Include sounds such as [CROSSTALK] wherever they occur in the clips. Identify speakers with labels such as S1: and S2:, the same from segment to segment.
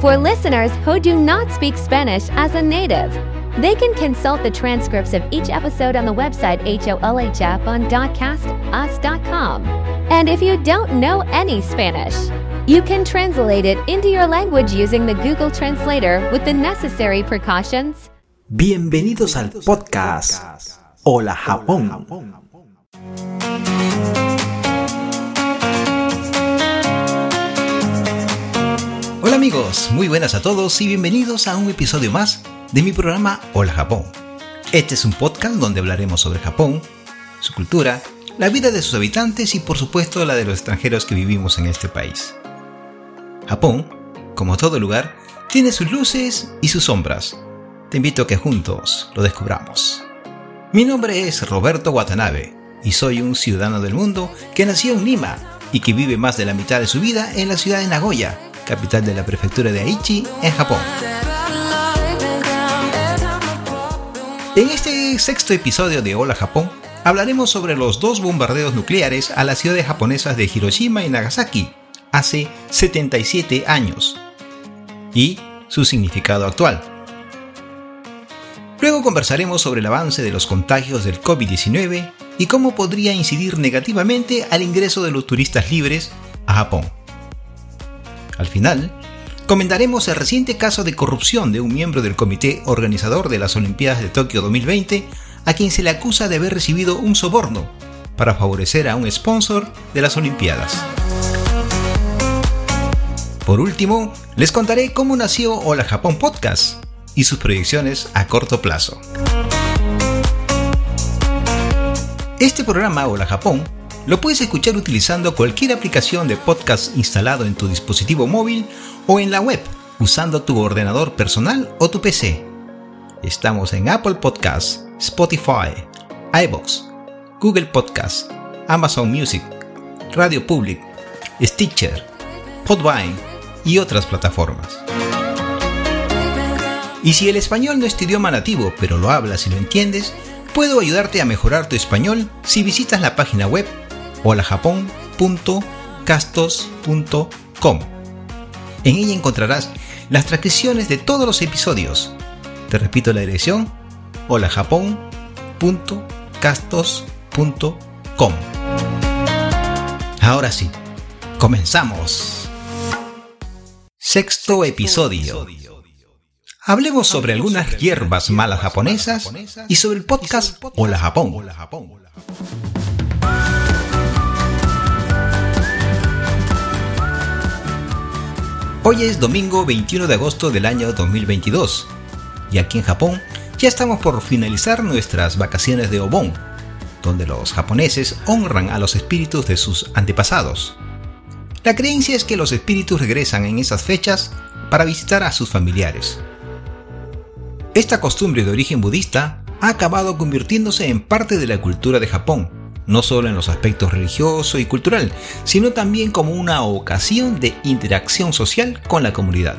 S1: For listeners who do not speak Spanish as a native, they can consult the transcripts of each episode on the website holhjapan.castus.com. And if you don't know any Spanish, you can translate it into your language using the Google Translator with the necessary precautions.
S2: Bienvenidos al podcast Hola Japón. Amigos, muy buenas a todos y bienvenidos a un episodio más de mi programa Hola Japón. Este es un podcast donde hablaremos sobre Japón, su cultura, la vida de sus habitantes y por supuesto la de los extranjeros que vivimos en este país. Japón, como todo lugar, tiene sus luces y sus sombras. Te invito a que juntos lo descubramos. Mi nombre es Roberto Watanabe y soy un ciudadano del mundo que nació en Lima y que vive más de la mitad de su vida en la ciudad de Nagoya, capital de la prefectura de Aichi, en Japón. En este sexto episodio de Hola Japón, hablaremos sobre los dos bombardeos nucleares a las ciudades japonesas de Hiroshima y Nagasaki hace 77 años y su significado actual. Luego conversaremos sobre el avance de los contagios del COVID-19 y cómo podría incidir negativamente al ingreso de los turistas libres a Japón. Al final, comentaremos el reciente caso de corrupción de un miembro del comité organizador de las Olimpiadas de Tokio 2020 a quien se le acusa de haber recibido un soborno para favorecer a un sponsor de las Olimpiadas. Por último, les contaré cómo nació Hola Japón Podcast y sus proyecciones a corto plazo. Este programa Hola Japón lo puedes escuchar utilizando cualquier aplicación de podcast instalado en tu dispositivo móvil o en la web usando tu ordenador personal o tu PC. Estamos en Apple Podcasts, Spotify, iBox, Google Podcasts, Amazon Music, Radio Public, Stitcher, Podvine y otras plataformas. Y si el español no es tu idioma nativo, pero lo hablas y lo entiendes, puedo ayudarte a mejorar tu español si visitas la página web holajapón.castos.com. En ella encontrarás las transcripciones de todos los episodios. Te repito la dirección holajapón.castos.com. Ahora sí, comenzamos. Sexto episodio. Hablemos sobre algunas hierbas malas japonesas y sobre el podcast Hola Japón. Hoy es domingo 21 de agosto del año 2022 y aquí en Japón ya estamos por finalizar nuestras vacaciones de Obon, donde los japoneses honran a los espíritus de sus antepasados. La creencia es que los espíritus regresan en esas fechas para visitar a sus familiares. Esta costumbre de origen budista ha acabado convirtiéndose en parte de la cultura de Japón, no solo en los aspectos religioso y cultural, sino también como una ocasión de interacción social con la comunidad.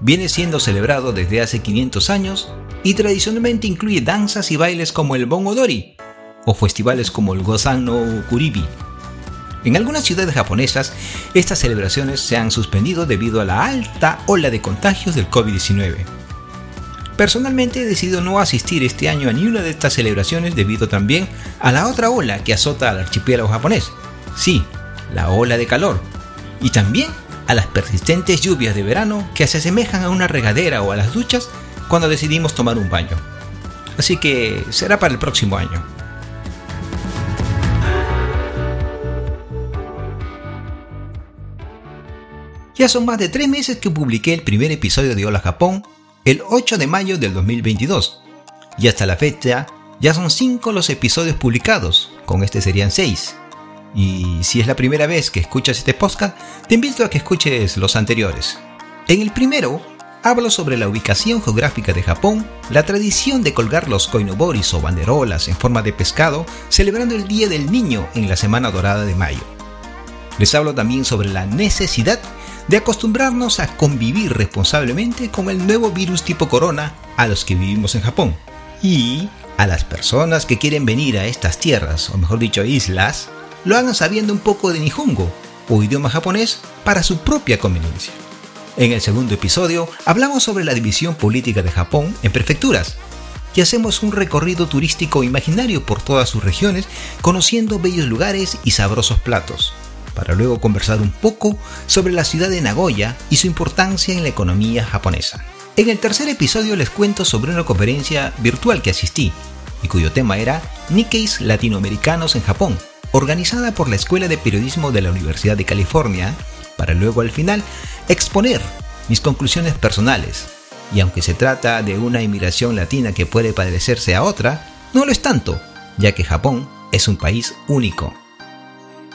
S2: Viene siendo celebrado desde hace 500 años y tradicionalmente incluye danzas y bailes como el Bon Odori o festivales como el Gozan no Kuribi. En algunas ciudades japonesas, estas celebraciones se han suspendido debido a la alta ola de contagios del COVID-19. Personalmente he decidido no asistir este año a ni una de estas celebraciones debido también a la otra ola que azota al archipiélago japonés. Sí, la ola de calor. Y también a las persistentes lluvias de verano que se asemejan a una regadera o a las duchas cuando decidimos tomar un baño. Así que será para el próximo año. Ya son más de tres meses que publiqué el primer episodio de Hola Japón el 8 de mayo del 2022. Y hasta la fecha ya son 5 los episodios publicados, con este serían 6. Y si es la primera vez que escuchas este podcast, te invito a que escuches los anteriores. En el primero, hablo sobre la ubicación geográfica de Japón, la tradición de colgar los koinoboris o banderolas en forma de pescado, celebrando el Día del Niño en la Semana Dorada de Mayo. Les hablo también sobre la necesidad de acostumbrarnos a convivir responsablemente con el nuevo virus tipo corona a los que vivimos en Japón. Y a las personas que quieren venir a estas tierras, o mejor dicho islas, lo hagan sabiendo un poco de Nihongo o idioma japonés para su propia conveniencia. En el segundo episodio hablamos sobre la división política de Japón en prefecturas y hacemos un recorrido turístico imaginario por todas sus regiones, conociendo bellos lugares y sabrosos platos, para luego conversar un poco sobre la ciudad de Nagoya y su importancia en la economía japonesa. En el tercer episodio les cuento sobre una conferencia virtual que asistí y cuyo tema era Nikkeis Latinoamericanos en Japón, organizada por la Escuela de Periodismo de la Universidad de California, para luego al final exponer mis conclusiones personales. Y aunque se trata de una inmigración latina que puede parecerse a otra, no lo es tanto, ya que Japón es un país único.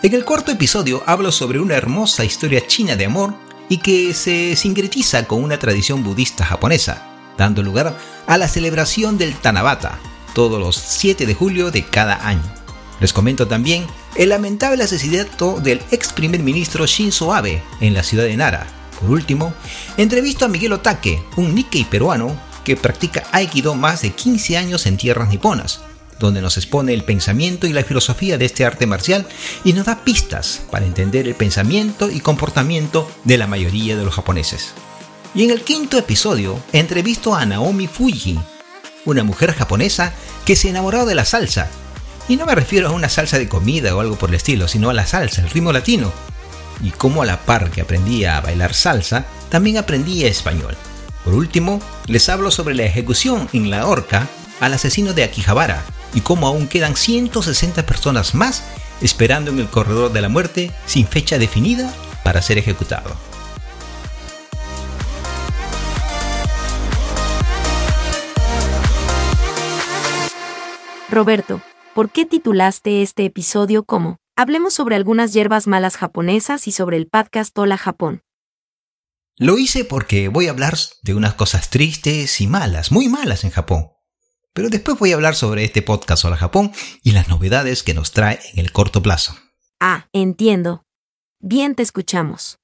S2: En el cuarto episodio hablo sobre una hermosa historia china de amor y que se sincretiza con una tradición budista japonesa, dando lugar a la celebración del Tanabata, todos los 7 de julio de cada año. Les comento también el lamentable asesinato del ex primer ministro Shinzo Abe en la ciudad de Nara. Por último, entrevisto a Miguel Otake, un Nikkei peruano que practica Aikido más de 15 años en tierras niponas, donde nos expone el pensamiento y la filosofía de este arte marcial y nos da pistas para entender el pensamiento y comportamiento de la mayoría de los japoneses. Y en el quinto episodio entrevisto a Naomi Fuji, una mujer japonesa que se enamoró de la salsa. Y no me refiero a una salsa de comida o algo por el estilo, sino a la salsa, el ritmo latino. Y como a la par que aprendía a bailar salsa, también aprendía español. Por último, les hablo sobre la ejecución en la horca al asesino de Akihabara y cómo aún quedan 160 personas más esperando en el corredor de la muerte sin fecha definida para ser ejecutado.
S1: Roberto, ¿por qué titulaste este episodio como Hablemos sobre algunas hierbas malas japonesas y sobre el podcast Hola Japón?
S2: Lo hice porque voy a hablar de unas cosas tristes y malas, muy malas en Japón. Pero después voy a hablar sobre este podcast Hola Japón y las novedades que nos trae en el corto plazo.
S1: Ah, entiendo. Bien, te escuchamos.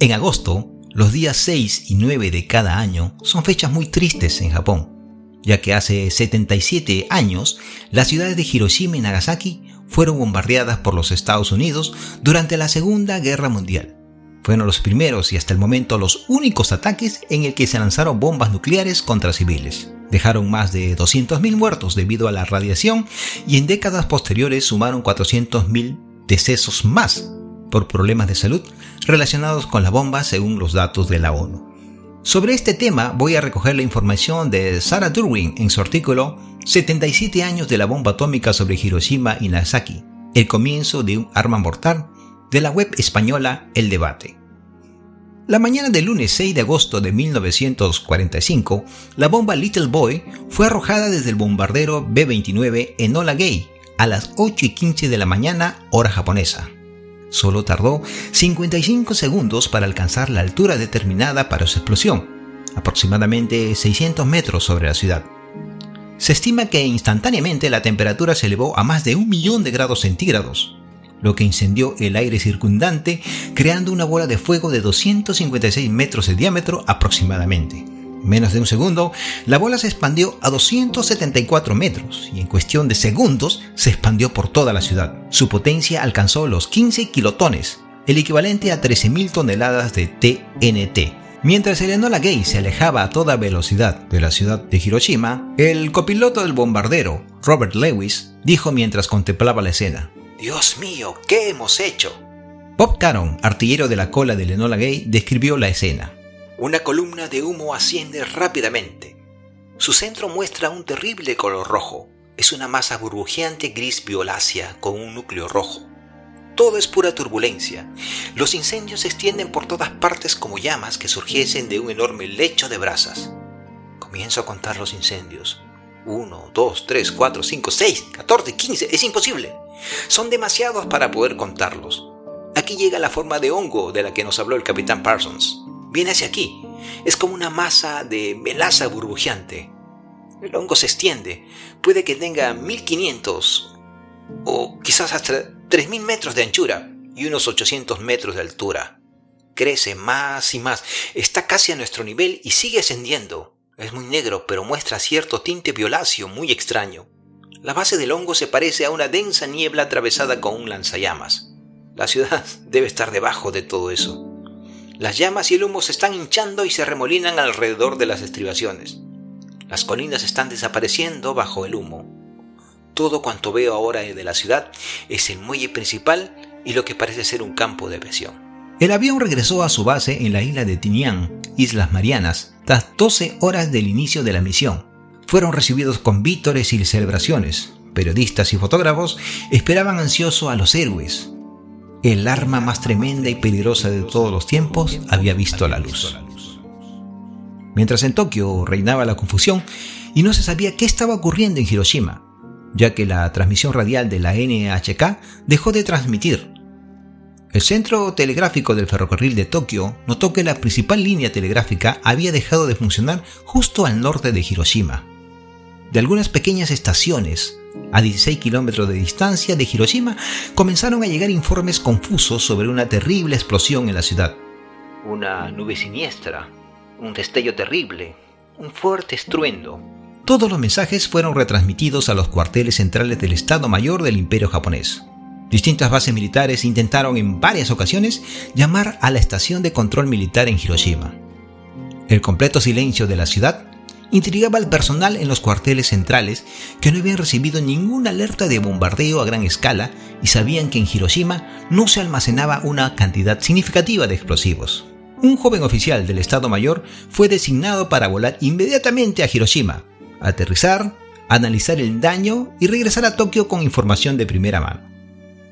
S2: En agosto, los días 6 y 9 de cada año son fechas muy tristes en Japón, ya que hace 77 años las ciudades de Hiroshima y Nagasaki fueron bombardeadas por los Estados Unidos durante la Segunda Guerra Mundial. Fueron los primeros y hasta el momento los únicos ataques en el que se lanzaron bombas nucleares contra civiles. Dejaron más de 200.000 muertos debido a la radiación y en décadas posteriores sumaron 400.000 decesos más por problemas de salud relacionados con la bomba según los datos de la ONU. Sobre este tema voy a recoger la información de Sarah Durwin en su artículo 77 años de la bomba atómica sobre Hiroshima y Nagasaki, el comienzo de un arma mortal, de la web española El Debate. La mañana del lunes 6 de agosto de 1945, la bomba Little Boy fue arrojada desde el bombardero B-29 Enola Gay a las 8 y 15 de la mañana, hora japonesa. Solo tardó 55 segundos para alcanzar la altura determinada para su explosión, aproximadamente 600 metros sobre la ciudad. Se estima que instantáneamente la temperatura se elevó a más de un millón de grados centígrados, lo que incendió el aire circundante, creando una bola de fuego de 256 metros de diámetro aproximadamente menos de un segundo, la bola se expandió a 274 metros y en cuestión de segundos se expandió por toda la ciudad. Su potencia alcanzó los 15 kilotones, el equivalente a 13.000 toneladas de TNT. Mientras el Enola Gay se alejaba a toda velocidad de la ciudad de Hiroshima, el copiloto del bombardero, Robert Lewis, dijo mientras contemplaba la escena, Dios mío, ¿qué hemos hecho? Bob Caron, artillero de la cola del Enola Gay, describió la escena. Una columna de humo asciende rápidamente. Su centro muestra un terrible color rojo. Es una masa burbujeante gris violácea con un núcleo rojo. Todo es pura turbulencia. Los incendios se extienden por todas partes como llamas que surgiesen de un enorme lecho de brasas. Comienzo a contar los incendios. Uno, dos, tres, cuatro, cinco, seis, catorce, quince. Es imposible. Son demasiados para poder contarlos. Aquí llega la forma de hongo de la que nos habló el capitán Parsons viene hacia aquí. Es como una masa de melaza burbujeante. El hongo se extiende. Puede que tenga 1500 o quizás hasta 3000 metros de anchura y unos 800 metros de altura. Crece más y más. Está casi a nuestro nivel y sigue ascendiendo. Es muy negro, pero muestra cierto tinte violáceo muy extraño. La base del hongo se parece a una densa niebla atravesada con un lanzallamas. La ciudad [LAUGHS] debe estar debajo de todo eso. Las llamas y el humo se están hinchando y se remolinan alrededor de las estribaciones. Las colinas están desapareciendo bajo el humo. Todo cuanto veo ahora de la ciudad es el muelle principal y lo que parece ser un campo de presión. El avión regresó a su base en la isla de Tinian, Islas Marianas, tras 12 horas del inicio de la misión. Fueron recibidos con vítores y celebraciones. Periodistas y fotógrafos esperaban ansioso a los héroes, el arma más tremenda y peligrosa de todos los tiempos había visto la luz. Mientras en Tokio reinaba la confusión y no se sabía qué estaba ocurriendo en Hiroshima, ya que la transmisión radial de la NHK dejó de transmitir. El centro telegráfico del ferrocarril de Tokio notó que la principal línea telegráfica había dejado de funcionar justo al norte de Hiroshima. De algunas pequeñas estaciones, a 16 kilómetros de distancia de Hiroshima, comenzaron a llegar informes confusos sobre una terrible explosión en la ciudad. Una nube siniestra, un destello terrible, un fuerte estruendo. Todos los mensajes fueron retransmitidos a los cuarteles centrales del Estado Mayor del Imperio japonés. Distintas bases militares intentaron en varias ocasiones llamar a la estación de control militar en Hiroshima. El completo silencio de la ciudad intrigaba al personal en los cuarteles centrales que no habían recibido ninguna alerta de bombardeo a gran escala y sabían que en Hiroshima no se almacenaba una cantidad significativa de explosivos. Un joven oficial del Estado Mayor fue designado para volar inmediatamente a Hiroshima, aterrizar, analizar el daño y regresar a Tokio con información de primera mano.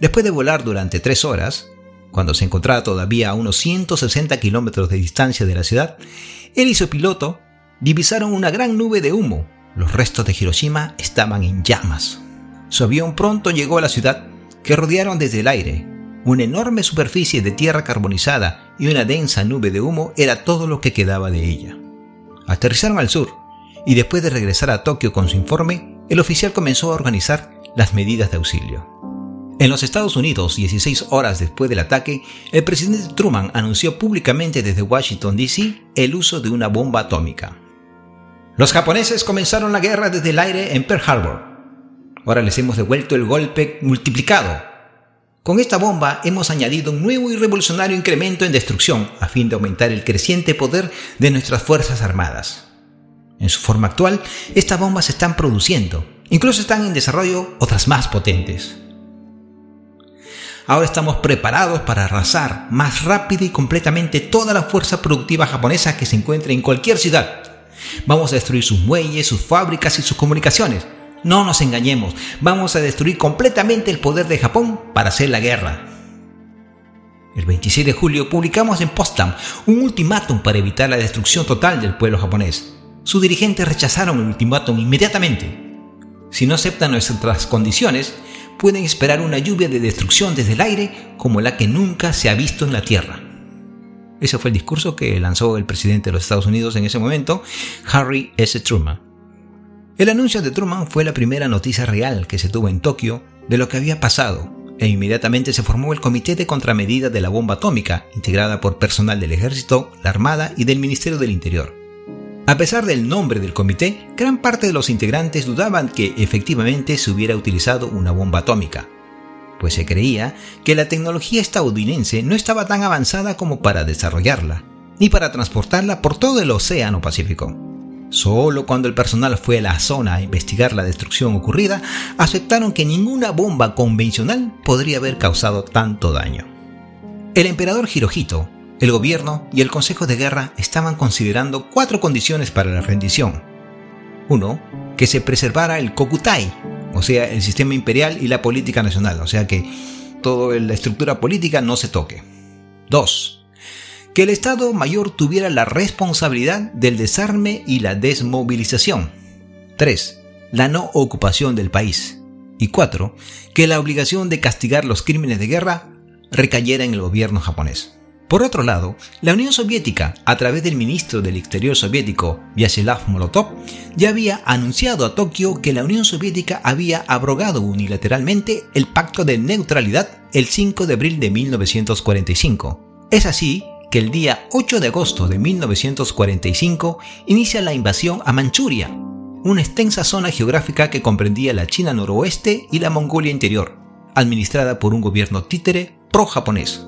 S2: Después de volar durante tres horas, cuando se encontraba todavía a unos 160 kilómetros de distancia de la ciudad, él y su piloto divisaron una gran nube de humo. Los restos de Hiroshima estaban en llamas. Su avión pronto llegó a la ciudad, que rodearon desde el aire. Una enorme superficie de tierra carbonizada y una densa nube de humo era todo lo que quedaba de ella. Aterrizaron al sur, y después de regresar a Tokio con su informe, el oficial comenzó a organizar las medidas de auxilio. En los Estados Unidos, 16 horas después del ataque, el presidente Truman anunció públicamente desde Washington, D.C. el uso de una bomba atómica. Los japoneses comenzaron la guerra desde el aire en Pearl Harbor. Ahora les hemos devuelto el golpe multiplicado. Con esta bomba hemos añadido un nuevo y revolucionario incremento en destrucción a fin de aumentar el creciente poder de nuestras Fuerzas Armadas. En su forma actual, estas bombas se están produciendo. Incluso están en desarrollo otras más potentes. Ahora estamos preparados para arrasar más rápido y completamente toda la fuerza productiva japonesa que se encuentre en cualquier ciudad Vamos a destruir sus muelles, sus fábricas y sus comunicaciones. No nos engañemos, vamos a destruir completamente el poder de Japón para hacer la guerra. El 26 de julio publicamos en Potsdam un ultimátum para evitar la destrucción total del pueblo japonés. Sus dirigentes rechazaron el ultimátum inmediatamente. Si no aceptan nuestras condiciones, pueden esperar una lluvia de destrucción desde el aire como la que nunca se ha visto en la Tierra. Ese fue el discurso que lanzó el presidente de los Estados Unidos en ese momento, Harry S. Truman. El anuncio de Truman fue la primera noticia real que se tuvo en Tokio de lo que había pasado, e inmediatamente se formó el Comité de Contramedida de la Bomba Atómica, integrada por personal del Ejército, la Armada y del Ministerio del Interior. A pesar del nombre del comité, gran parte de los integrantes dudaban que efectivamente se hubiera utilizado una bomba atómica pues se creía que la tecnología estadounidense no estaba tan avanzada como para desarrollarla, ni para transportarla por todo el Océano Pacífico. Solo cuando el personal fue a la zona a investigar la destrucción ocurrida, aceptaron que ninguna bomba convencional podría haber causado tanto daño. El emperador Hirohito, el gobierno y el Consejo de Guerra estaban considerando cuatro condiciones para la rendición. 1. Que se preservara el Kokutai, o sea, el sistema imperial y la política nacional, o sea que toda la estructura política no se toque. 2. Que el Estado Mayor tuviera la responsabilidad del desarme y la desmovilización. 3. La no ocupación del país. Y 4. Que la obligación de castigar los crímenes de guerra recayera en el gobierno japonés. Por otro lado, la Unión Soviética, a través del ministro del Exterior soviético Vyacheslav Molotov, ya había anunciado a Tokio que la Unión Soviética había abrogado unilateralmente el Pacto de Neutralidad el 5 de abril de 1945. Es así que el día 8 de agosto de 1945 inicia la invasión a Manchuria, una extensa zona geográfica que comprendía la China noroeste y la Mongolia interior, administrada por un gobierno títere pro-japonés.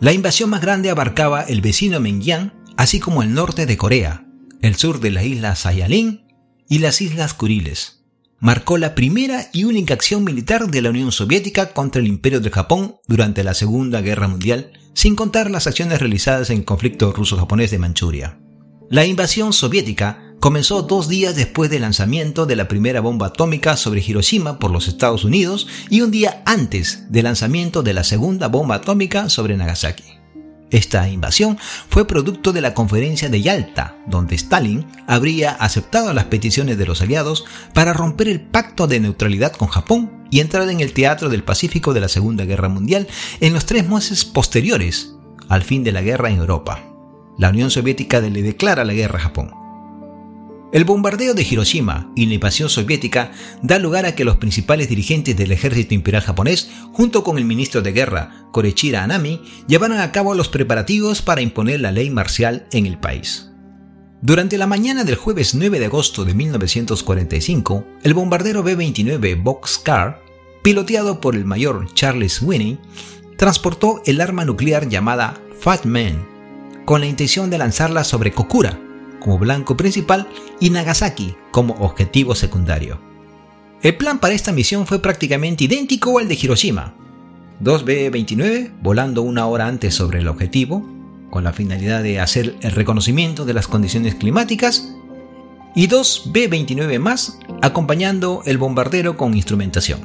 S2: La invasión más grande abarcaba el vecino Mengyang, así como el norte de Corea, el sur de la isla Sayalin y las islas Kuriles. Marcó la primera y única acción militar de la Unión Soviética contra el Imperio de Japón durante la Segunda Guerra Mundial, sin contar las acciones realizadas en el conflicto ruso-japonés de Manchuria. La invasión soviética comenzó dos días después del lanzamiento de la primera bomba atómica sobre Hiroshima por los Estados Unidos y un día antes del lanzamiento de la segunda bomba atómica sobre Nagasaki. Esta invasión fue producto de la conferencia de Yalta, donde Stalin habría aceptado las peticiones de los aliados para romper el pacto de neutralidad con Japón y entrar en el teatro del Pacífico de la Segunda Guerra Mundial en los tres meses posteriores al fin de la guerra en Europa. La Unión Soviética le declara la guerra a Japón. El bombardeo de Hiroshima y la invasión soviética da lugar a que los principales dirigentes del ejército imperial japonés, junto con el ministro de guerra Korechira Anami, llevaron a cabo los preparativos para imponer la ley marcial en el país. Durante la mañana del jueves 9 de agosto de 1945, el bombardero B-29 Boxcar, piloteado por el mayor Charles Winnie, transportó el arma nuclear llamada Fat Man, con la intención de lanzarla sobre Kokura, como blanco principal y Nagasaki como objetivo secundario. El plan para esta misión fue prácticamente idéntico al de Hiroshima. Dos B-29 volando una hora antes sobre el objetivo, con la finalidad de hacer el reconocimiento de las condiciones climáticas, y dos B-29 más acompañando el bombardero con instrumentación.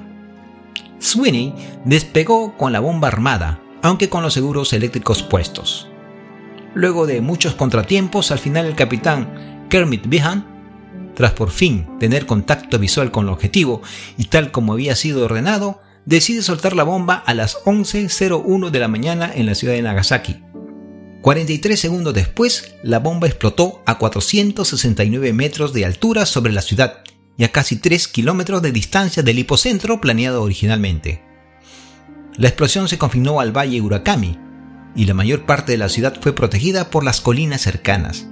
S2: Sweeney despegó con la bomba armada, aunque con los seguros eléctricos puestos. Luego de muchos contratiempos, al final el capitán Kermit Behan, tras por fin tener contacto visual con el objetivo y tal como había sido ordenado, decide soltar la bomba a las 11.01 de la mañana en la ciudad de Nagasaki. 43 segundos después, la bomba explotó a 469 metros de altura sobre la ciudad y a casi 3 kilómetros de distancia del hipocentro planeado originalmente. La explosión se confinó al valle Urakami, y la mayor parte de la ciudad fue protegida por las colinas cercanas.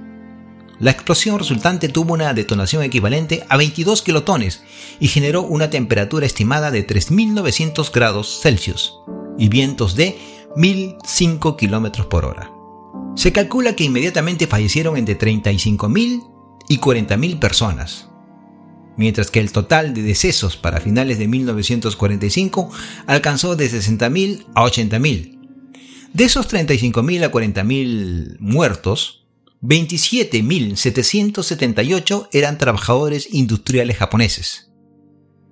S2: La explosión resultante tuvo una detonación equivalente a 22 kilotones y generó una temperatura estimada de 3.900 grados Celsius y vientos de 1.005 km por hora. Se calcula que inmediatamente fallecieron entre 35.000 y 40.000 personas, mientras que el total de decesos para finales de 1945 alcanzó de 60.000 a 80.000, de esos 35.000 a 40.000 muertos, 27.778 eran trabajadores industriales japoneses,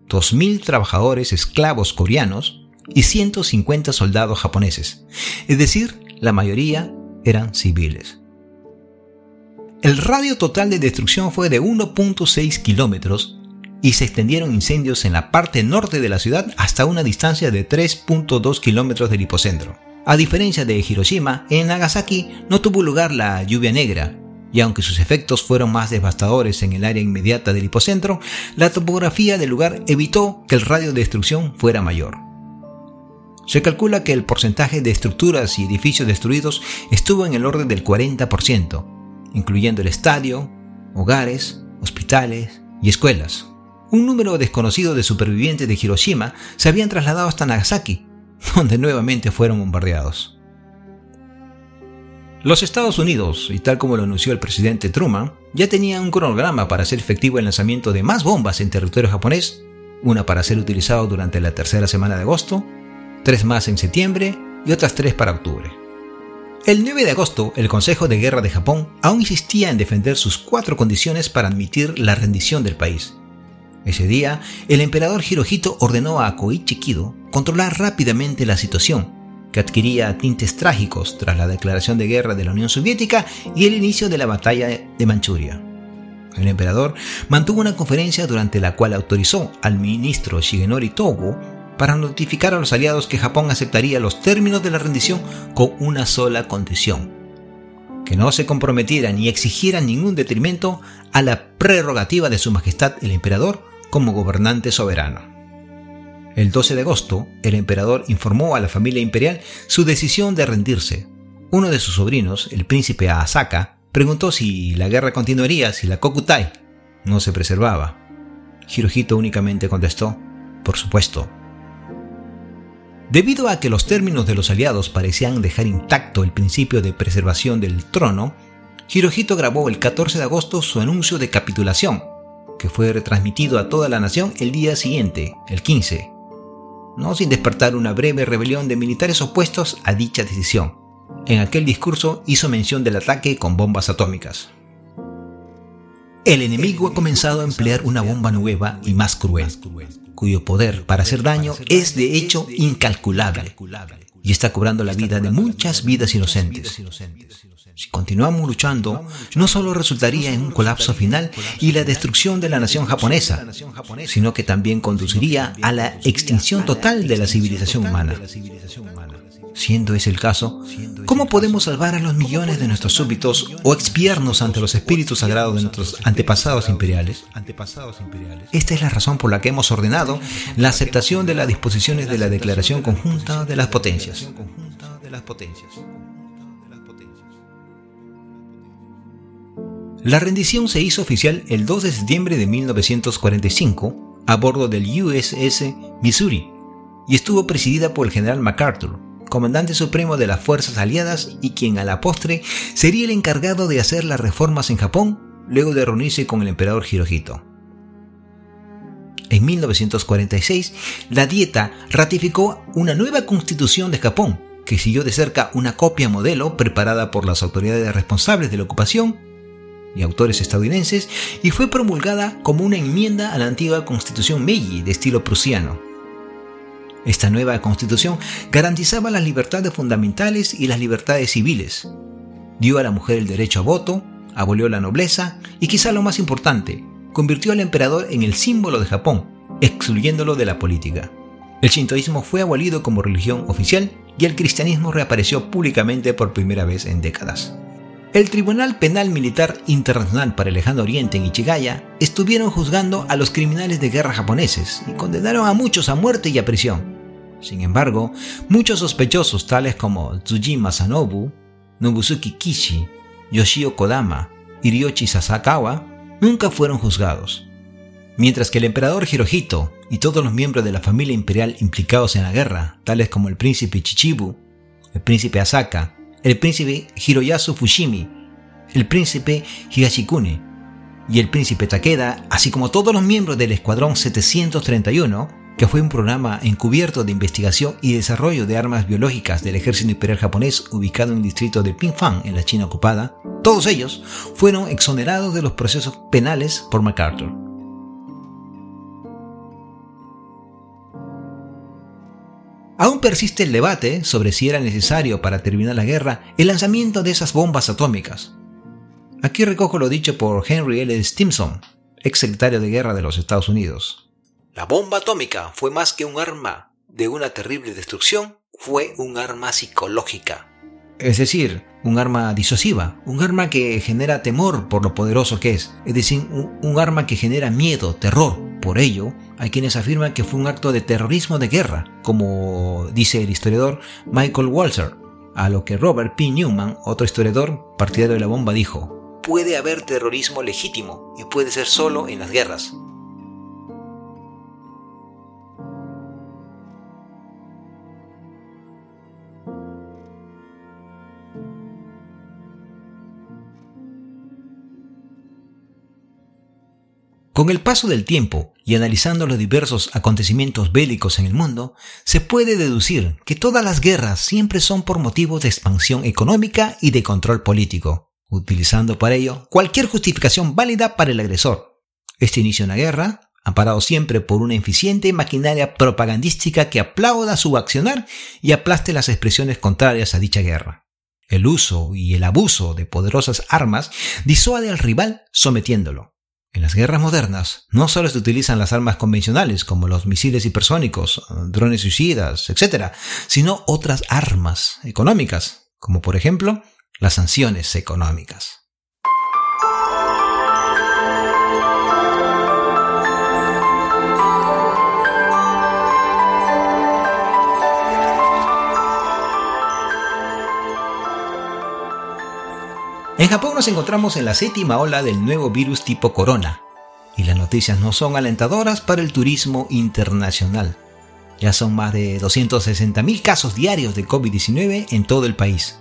S2: 2.000 trabajadores esclavos coreanos y 150 soldados japoneses, es decir, la mayoría eran civiles. El radio total de destrucción fue de 1.6 kilómetros y se extendieron incendios en la parte norte de la ciudad hasta una distancia de 3.2 kilómetros del hipocentro. A diferencia de Hiroshima, en Nagasaki no tuvo lugar la lluvia negra, y aunque sus efectos fueron más devastadores en el área inmediata del hipocentro, la topografía del lugar evitó que el radio de destrucción fuera mayor. Se calcula que el porcentaje de estructuras y edificios destruidos estuvo en el orden del 40%, incluyendo el estadio, hogares, hospitales y escuelas. Un número desconocido de supervivientes de Hiroshima se habían trasladado hasta Nagasaki, [LAUGHS] donde nuevamente fueron bombardeados. Los Estados Unidos, y tal como lo anunció el presidente Truman, ya tenían un cronograma para hacer efectivo el lanzamiento de más bombas en territorio japonés, una para ser utilizado durante la tercera semana de agosto, tres más en septiembre y otras tres para octubre. El 9 de agosto, el Consejo de Guerra de Japón aún insistía en defender sus cuatro condiciones para admitir la rendición del país, ese día, el emperador Hirohito ordenó a Koichi Kido controlar rápidamente la situación, que adquiría tintes trágicos tras la declaración de guerra de la Unión Soviética y el inicio de la batalla de Manchuria. El emperador mantuvo una conferencia durante la cual autorizó al ministro Shigenori Togo para notificar a los aliados que Japón aceptaría los términos de la rendición con una sola condición, que no se comprometiera ni exigiera ningún detrimento a la prerrogativa de su Majestad el Emperador como gobernante soberano. El 12 de agosto, el emperador informó a la familia imperial su decisión de rendirse. Uno de sus sobrinos, el príncipe Asaka, preguntó si la guerra continuaría si la Kokutai no se preservaba. Hirohito únicamente contestó, por supuesto. Debido a que los términos de los aliados parecían dejar intacto el principio de preservación del trono, Hirohito grabó el 14 de agosto su anuncio de capitulación, que fue retransmitido a toda la nación el día siguiente, el 15, no sin despertar una breve rebelión de militares opuestos a dicha decisión. En aquel discurso hizo mención del ataque con bombas atómicas. El enemigo ha comenzado a emplear una bomba nueva y más cruel, cuyo poder para hacer daño es de hecho incalculable y está cobrando la vida de muchas vidas inocentes. Si continuamos luchando, no solo resultaría en un colapso final y la destrucción de la nación japonesa, sino que también conduciría a la extinción total de la civilización humana. Siendo ese el caso, ¿cómo podemos salvar a los millones de nuestros súbditos o expiarnos ante los espíritus sagrados de nuestros antepasados imperiales? Esta es la razón por la que hemos ordenado la aceptación de las disposiciones de la Declaración Conjunta de las Potencias. La rendición se hizo oficial el 2 de septiembre de 1945 a bordo del USS Missouri y estuvo presidida por el general MacArthur, comandante supremo de las fuerzas aliadas y quien a la postre sería el encargado de hacer las reformas en Japón luego de reunirse con el emperador Hirohito. En 1946, la Dieta ratificó una nueva constitución de Japón, que siguió de cerca una copia modelo preparada por las autoridades responsables de la ocupación y autores estadounidenses y fue promulgada como una enmienda a la antigua constitución Meiji de estilo prusiano. Esta nueva constitución garantizaba las libertades fundamentales y las libertades civiles. Dio a la mujer el derecho a voto, abolió la nobleza y quizá lo más importante, convirtió al emperador en el símbolo de Japón, excluyéndolo de la política. El shintoísmo fue abolido como religión oficial y el cristianismo reapareció públicamente por primera vez en décadas. El Tribunal Penal Militar Internacional para el Lejano Oriente en Ichigaya estuvieron juzgando a los criminales de guerra japoneses y condenaron a muchos a muerte y a prisión. Sin embargo, muchos sospechosos tales como Tsuji Masanobu, Nobusuke Kishi, Yoshio Kodama y Ryochi Sasakawa nunca fueron juzgados. Mientras que el emperador Hirohito y todos los miembros de la familia imperial implicados en la guerra, tales como el príncipe Chichibu, el príncipe Asaka, el príncipe Hiroyasu Fushimi, el príncipe Higashikune y el príncipe Takeda, así como todos los miembros del Escuadrón 731, que fue un programa encubierto de investigación y desarrollo de armas biológicas del ejército imperial japonés ubicado en el distrito de Pingfang, en la China ocupada, todos ellos fueron exonerados de los procesos penales por MacArthur. Aún persiste el debate sobre si era necesario para terminar la guerra el lanzamiento de esas bombas atómicas. Aquí recojo lo dicho por Henry L. Stimson, ex secretario de guerra de los Estados Unidos. La bomba atómica fue más que un arma de una terrible destrucción, fue un arma psicológica. Es decir, un arma disuasiva, un arma que genera temor por lo poderoso que es, es decir, un, un arma que genera miedo, terror. Por ello, hay quienes afirman que fue un acto de terrorismo de guerra, como dice el historiador Michael Walzer, a lo que Robert P. Newman, otro historiador partidario de la bomba, dijo, puede haber terrorismo legítimo y puede ser solo en las guerras. Con el paso del tiempo y analizando los diversos acontecimientos bélicos en el mundo, se puede deducir que todas las guerras siempre son por motivos de expansión económica y de control político, utilizando para ello cualquier justificación válida para el agresor. Este inicio de una guerra, amparado siempre por una eficiente maquinaria propagandística que aplauda su accionar y aplaste las expresiones contrarias a dicha guerra. El uso y el abuso de poderosas armas disuade al rival sometiéndolo en las guerras modernas no solo se utilizan las armas convencionales como los misiles hipersónicos, drones suicidas, etc., sino otras armas económicas, como por ejemplo las sanciones económicas. En Japón nos encontramos en la séptima ola del nuevo virus tipo corona, y las noticias no son alentadoras para el turismo internacional. Ya son más de 260.000 casos diarios de COVID-19 en todo el país.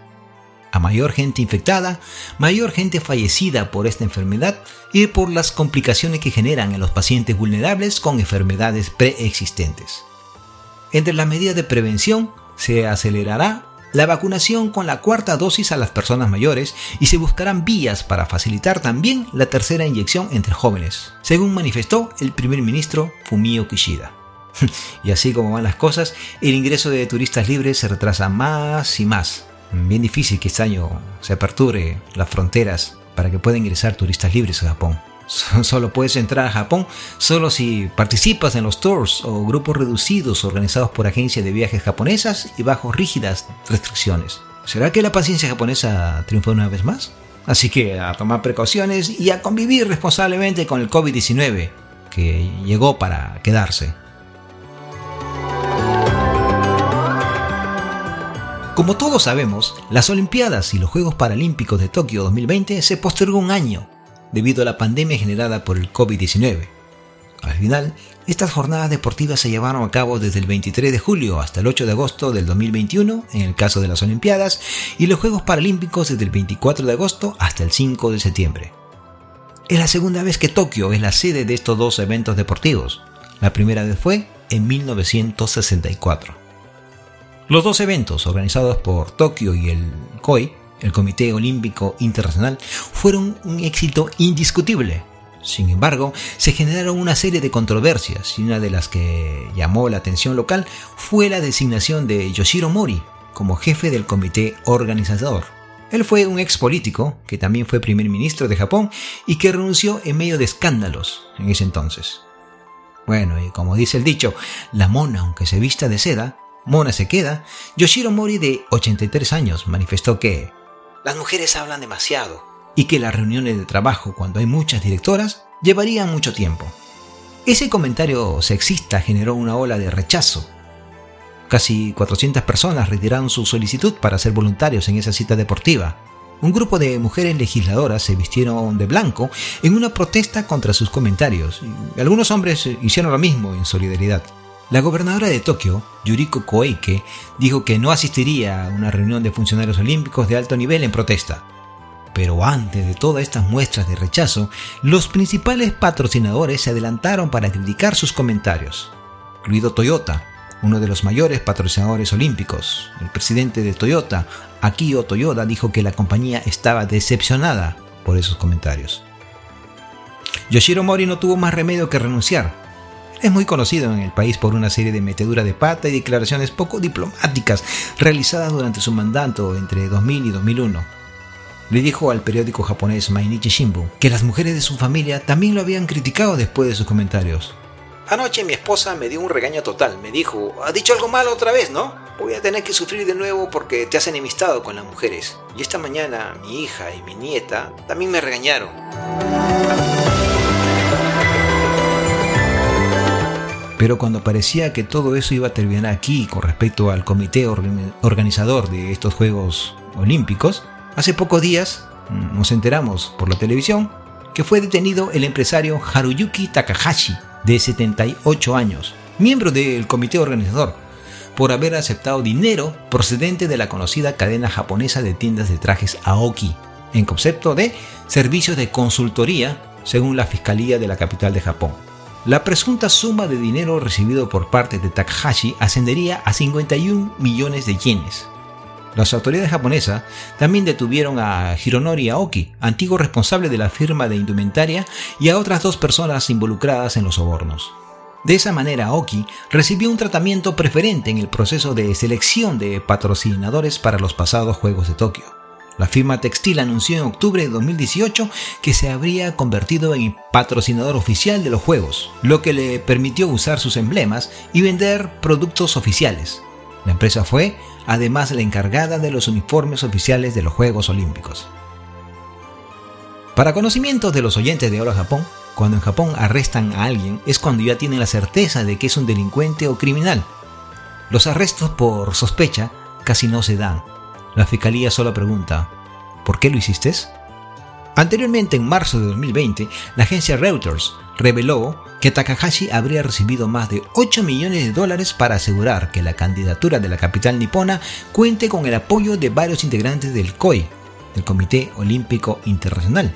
S2: A mayor gente infectada, mayor gente fallecida por esta enfermedad y por las complicaciones que generan en los pacientes vulnerables con enfermedades preexistentes. Entre las medidas de prevención se acelerará la vacunación con la cuarta dosis a las personas mayores y se buscarán vías para facilitar también la tercera inyección entre jóvenes, según manifestó el primer ministro Fumio Kishida. [LAUGHS] y así como van las cosas, el ingreso de turistas libres se retrasa más y más. Bien difícil que este año se aperture las fronteras para que puedan ingresar turistas libres a Japón. [LAUGHS] Solo puedes entrar a Japón solo si participas en los tours o grupos reducidos organizados por agencias de viajes japonesas y bajo rígidas restricciones. ¿Será que la paciencia japonesa triunfa una vez más? Así que a tomar precauciones y a convivir responsablemente con el COVID-19, que llegó para quedarse. Como todos sabemos, las Olimpiadas y los Juegos Paralímpicos de Tokio 2020 se postergó un año debido a la pandemia generada por el COVID-19. Al final, estas jornadas deportivas se llevaron a cabo desde el 23 de julio hasta el 8 de agosto del 2021 en el caso de las Olimpiadas y los Juegos Paralímpicos desde el 24 de agosto hasta el 5 de septiembre. Es la segunda vez que Tokio es la sede de estos dos eventos deportivos. La primera vez fue en 1964. Los dos eventos, organizados por Tokio y el COI, el Comité Olímpico Internacional, fueron un éxito indiscutible. Sin embargo, se generaron una serie de controversias y una de las que llamó la atención local fue la designación de Yoshiro Mori como jefe del comité organizador. Él fue un ex político que también fue primer ministro de Japón y que renunció en medio de escándalos en ese entonces. Bueno, y como dice el dicho, la mona aunque se vista de seda, Mona se queda, Yoshiro Mori de 83 años manifestó que las mujeres hablan demasiado y que las reuniones de trabajo cuando hay muchas directoras llevarían mucho tiempo. Ese comentario sexista generó una ola de rechazo. Casi 400 personas retiraron su solicitud para ser voluntarios en esa cita deportiva. Un grupo de mujeres legisladoras se vistieron de blanco en una protesta contra sus comentarios. Algunos hombres hicieron lo mismo en solidaridad. La gobernadora de Tokio, Yuriko Koike, dijo que no asistiría a una reunión de funcionarios olímpicos de alto nivel en protesta. Pero antes de todas estas muestras de rechazo, los principales patrocinadores se adelantaron para criticar sus comentarios, incluido Toyota, uno de los mayores patrocinadores olímpicos. El presidente de Toyota, Akio Toyoda, dijo que la compañía estaba decepcionada por esos comentarios. Yoshiro Mori no tuvo más remedio que renunciar, es muy conocido en el país por una serie de meteduras de pata y declaraciones poco diplomáticas realizadas durante su mandato entre 2000 y 2001. Le dijo al periódico japonés Mainichi Shimbun que las mujeres de su familia también lo habían criticado después de sus comentarios. Anoche mi esposa me dio un regaño total. Me dijo, ha dicho algo malo otra vez, ¿no? Voy a tener que sufrir de nuevo porque te has enemistado con las mujeres. Y esta mañana mi hija y mi nieta también me regañaron. Pero cuando parecía que todo eso iba a terminar aquí con respecto al comité organizador de estos Juegos Olímpicos, hace pocos días mm, nos enteramos por la televisión que fue detenido el empresario Haruyuki Takahashi, de 78 años, miembro del comité organizador, por haber aceptado dinero procedente de la conocida cadena japonesa de tiendas de trajes Aoki, en concepto de servicios de consultoría, según la Fiscalía de la capital de Japón. La presunta suma de dinero recibido por parte de Takahashi ascendería a 51 millones de yenes. Las autoridades japonesas también detuvieron a Hironori Aoki, antiguo responsable de la firma de indumentaria, y a otras dos personas involucradas en los sobornos. De esa manera, Aoki recibió un tratamiento preferente en el proceso de selección de patrocinadores para los pasados Juegos de Tokio. La firma textil anunció en octubre de 2018 que se habría convertido en patrocinador oficial de los Juegos, lo que le permitió usar sus emblemas y vender productos oficiales. La empresa fue, además, la encargada de los uniformes oficiales de los Juegos Olímpicos. Para conocimiento de los oyentes de Hola Japón, cuando en Japón arrestan a alguien es cuando ya tienen la certeza de que es un delincuente o criminal. Los arrestos por sospecha casi no se dan, la fiscalía solo pregunta, ¿por qué lo hiciste? Anteriormente, en marzo de 2020, la agencia Reuters reveló que Takahashi habría recibido más de 8 millones de dólares para asegurar que la candidatura de la capital nipona cuente con el apoyo de varios integrantes del COI, del Comité Olímpico Internacional.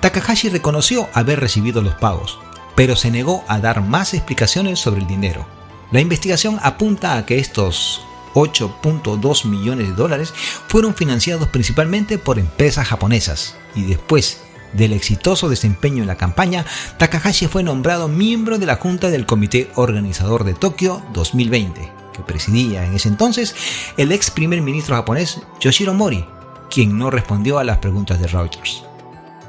S2: Takahashi reconoció haber recibido los pagos, pero se negó a dar más explicaciones sobre el dinero. La investigación apunta a que estos 8.2 millones de dólares fueron financiados principalmente por empresas japonesas y después del exitoso desempeño en la campaña, Takahashi fue nombrado miembro de la Junta del Comité Organizador de Tokio 2020, que presidía en ese entonces el ex primer ministro japonés Yoshiro Mori, quien no respondió a las preguntas de Reuters.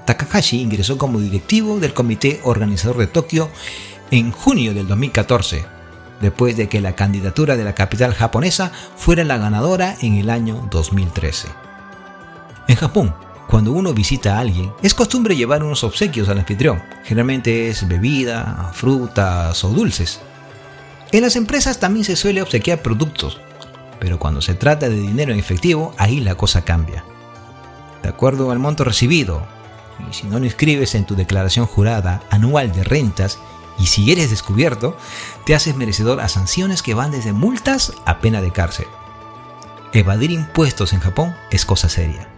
S2: Takahashi ingresó como directivo del Comité Organizador de Tokio en junio del 2014, después de que la candidatura de la capital japonesa fuera la ganadora en el año 2013. En Japón, cuando uno visita a alguien, es costumbre llevar unos obsequios al anfitrión. Generalmente es bebida, frutas o dulces. En las empresas también se suele obsequiar productos, pero cuando se trata de dinero en efectivo, ahí la cosa cambia. De acuerdo al monto recibido, y si no lo inscribes en tu declaración jurada anual de rentas, y si eres descubierto, te haces merecedor a sanciones que van desde multas a pena de cárcel. Evadir impuestos en Japón es cosa seria.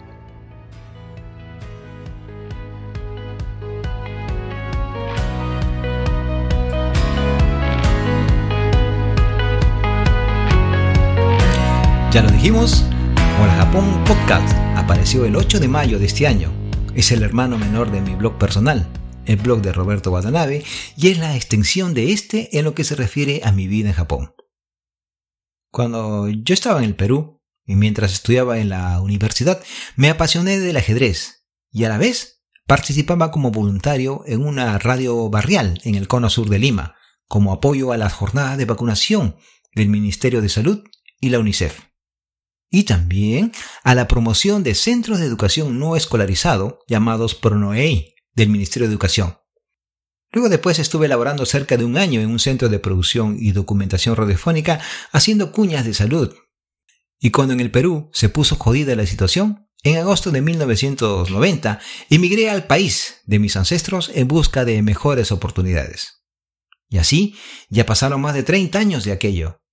S2: Ya lo dijimos, Hola Japón Podcast apareció el 8 de mayo de este año. Es el hermano menor de mi blog personal, el blog de Roberto Watanabe, y es la extensión de este en lo que se refiere a mi vida en Japón. Cuando yo estaba en el Perú, y mientras estudiaba en la universidad, me apasioné del ajedrez, y a la vez participaba como voluntario en una radio barrial en el cono sur de Lima, como apoyo a las jornadas de vacunación del Ministerio de Salud y la UNICEF y también a la promoción de centros de educación no escolarizado llamados PRONOEI del Ministerio de Educación. Luego después estuve elaborando cerca de un año en un centro de producción y documentación radiofónica haciendo cuñas de salud. Y cuando en el Perú se puso jodida la situación, en agosto de 1990 emigré al país de mis ancestros en busca de mejores oportunidades. Y así ya pasaron más de 30 años de aquello.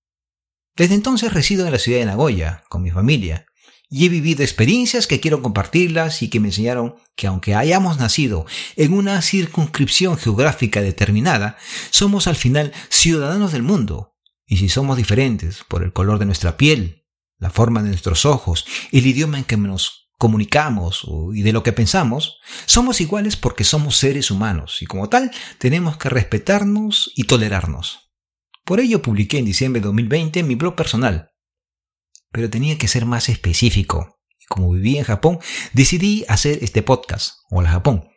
S2: Desde entonces resido en la ciudad de Nagoya con mi familia y he vivido experiencias que quiero compartirlas y que me enseñaron que aunque hayamos nacido en una circunscripción geográfica determinada, somos al final ciudadanos del mundo. Y si somos diferentes por el color de nuestra piel, la forma de nuestros ojos, el idioma en que nos comunicamos y de lo que pensamos, somos iguales porque somos seres humanos y como tal tenemos que respetarnos y tolerarnos. Por ello publiqué en diciembre de 2020 mi blog personal. Pero tenía que ser más específico. Como viví en Japón, decidí hacer este podcast, Hola Japón.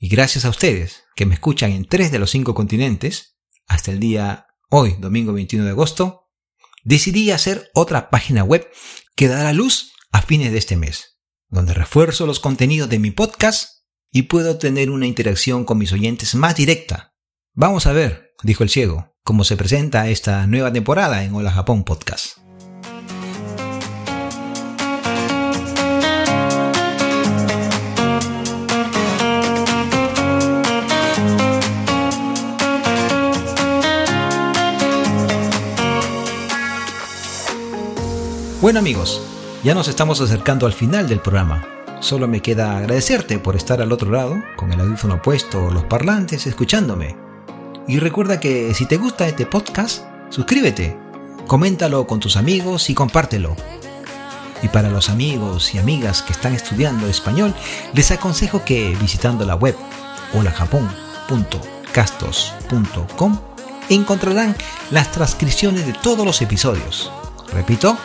S2: Y gracias a ustedes, que me escuchan en tres de los cinco continentes, hasta el día hoy, domingo 21 de agosto, decidí hacer otra página web que dará luz a fines de este mes, donde refuerzo los contenidos de mi podcast y puedo tener una interacción con mis oyentes más directa. Vamos a ver, dijo el ciego, cómo se presenta esta nueva temporada en Hola Japón Podcast. Bueno amigos, ya nos estamos acercando al final del programa. Solo me queda agradecerte por estar al otro lado, con el audífono puesto o los parlantes, escuchándome. Y recuerda que si te gusta este podcast, suscríbete, coméntalo con tus amigos y compártelo. Y para los amigos y amigas que están estudiando español, les aconsejo que visitando la web holajapón.castos.com encontrarán las transcripciones de todos los episodios. Repito,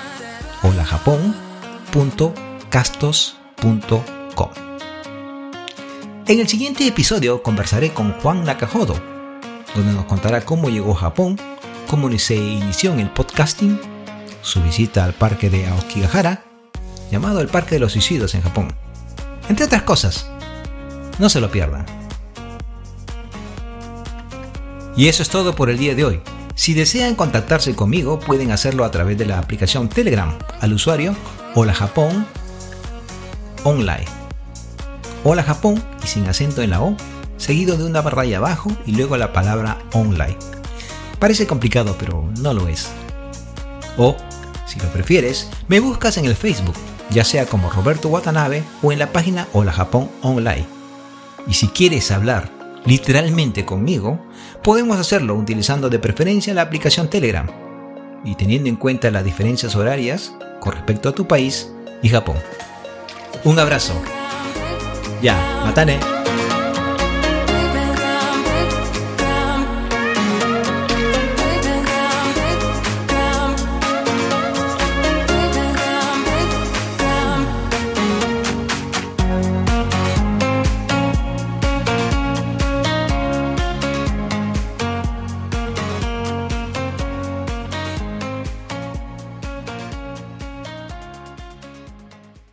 S2: holajapón.castos.com. En el siguiente episodio conversaré con Juan Nakajodo, donde nos contará cómo llegó a Japón, cómo se inició en el podcasting, su visita al parque de Aokigahara, llamado el Parque de los Suicidios en Japón. Entre otras cosas, no se lo pierdan. Y eso es todo por el día de hoy. Si desean contactarse conmigo, pueden hacerlo a través de la aplicación Telegram al usuario Hola Japón Online. Hola Japón y sin acento en la O seguido de una raya abajo y luego la palabra online. Parece complicado, pero no lo es. O, si lo prefieres, me buscas en el Facebook, ya sea como Roberto Watanabe o en la página Hola Japón Online. Y si quieres hablar literalmente conmigo, podemos hacerlo utilizando de preferencia la aplicación Telegram y teniendo en cuenta las diferencias horarias con respecto a tu país y Japón. Un abrazo. Ya, matane.